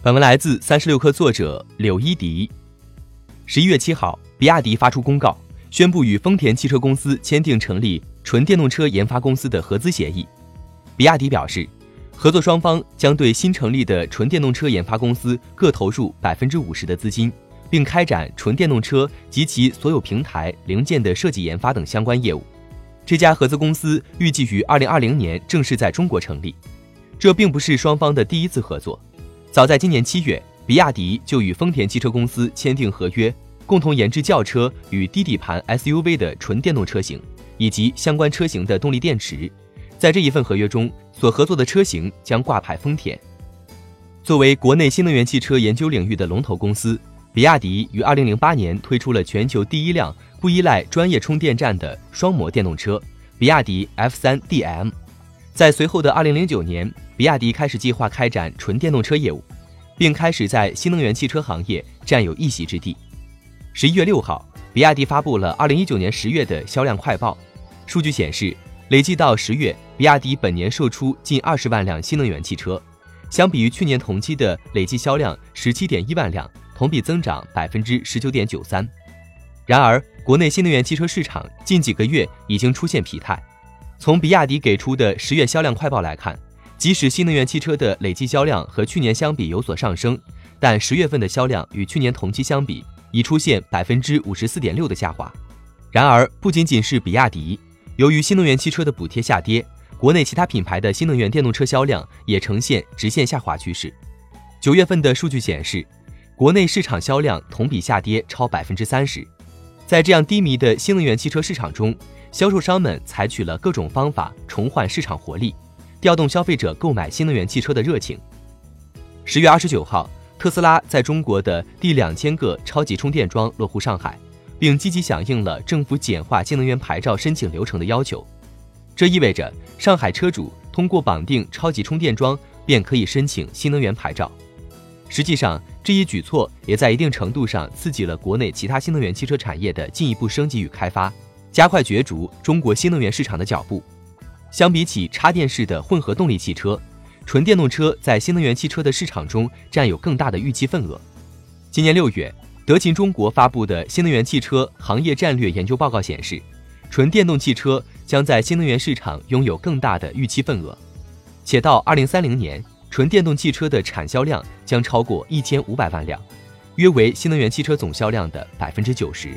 本文来自三十六氪作者柳一迪。十一月七号，比亚迪发出公告，宣布与丰田汽车公司签订成立纯电动车研发公司的合资协议。比亚迪表示，合作双方将对新成立的纯电动车研发公司各投入百分之五十的资金，并开展纯电动车及其所有平台零件的设计研发等相关业务。这家合资公司预计于二零二零年正式在中国成立。这并不是双方的第一次合作。早在今年七月，比亚迪就与丰田汽车公司签订合约，共同研制轿车与低底盘 SUV 的纯电动车型，以及相关车型的动力电池。在这一份合约中，所合作的车型将挂牌丰田。作为国内新能源汽车研究领域的龙头公司，比亚迪于2008年推出了全球第一辆不依赖专业充电站的双模电动车——比亚迪 F3 DM。在随后的2009年，比亚迪开始计划开展纯电动车业务，并开始在新能源汽车行业占有一席之地。十一月六号，比亚迪发布了2019年十月的销量快报，数据显示，累计到十月，比亚迪本年售出近二十万辆新能源汽车，相比于去年同期的累计销量十七点一万辆，同比增长百分之十九点九三。然而，国内新能源汽车市场近几个月已经出现疲态。从比亚迪给出的十月销量快报来看，即使新能源汽车的累计销量和去年相比有所上升，但十月份的销量与去年同期相比已出现百分之五十四点六的下滑。然而，不仅仅是比亚迪，由于新能源汽车的补贴下跌，国内其他品牌的新能源电动车销量也呈现直线下滑趋势。九月份的数据显示，国内市场销量同比下跌超百分之三十。在这样低迷的新能源汽车市场中，销售商们采取了各种方法重焕市场活力，调动消费者购买新能源汽车的热情。十月二十九号，特斯拉在中国的第两千个超级充电桩落户上海，并积极响应了政府简化新能源牌照申请流程的要求。这意味着上海车主通过绑定超级充电桩便可以申请新能源牌照。实际上，这一举措也在一定程度上刺激了国内其他新能源汽车产业的进一步升级与开发。加快角逐中国新能源市场的脚步。相比起插电式的混合动力汽车，纯电动车在新能源汽车的市场中占有更大的预期份额。今年六月，德勤中国发布的新能源汽车行业战略研究报告显示，纯电动汽车将在新能源市场拥有更大的预期份额，且到二零三零年，纯电动汽车的产销量将超过一千五百万辆，约为新能源汽车总销量的百分之九十。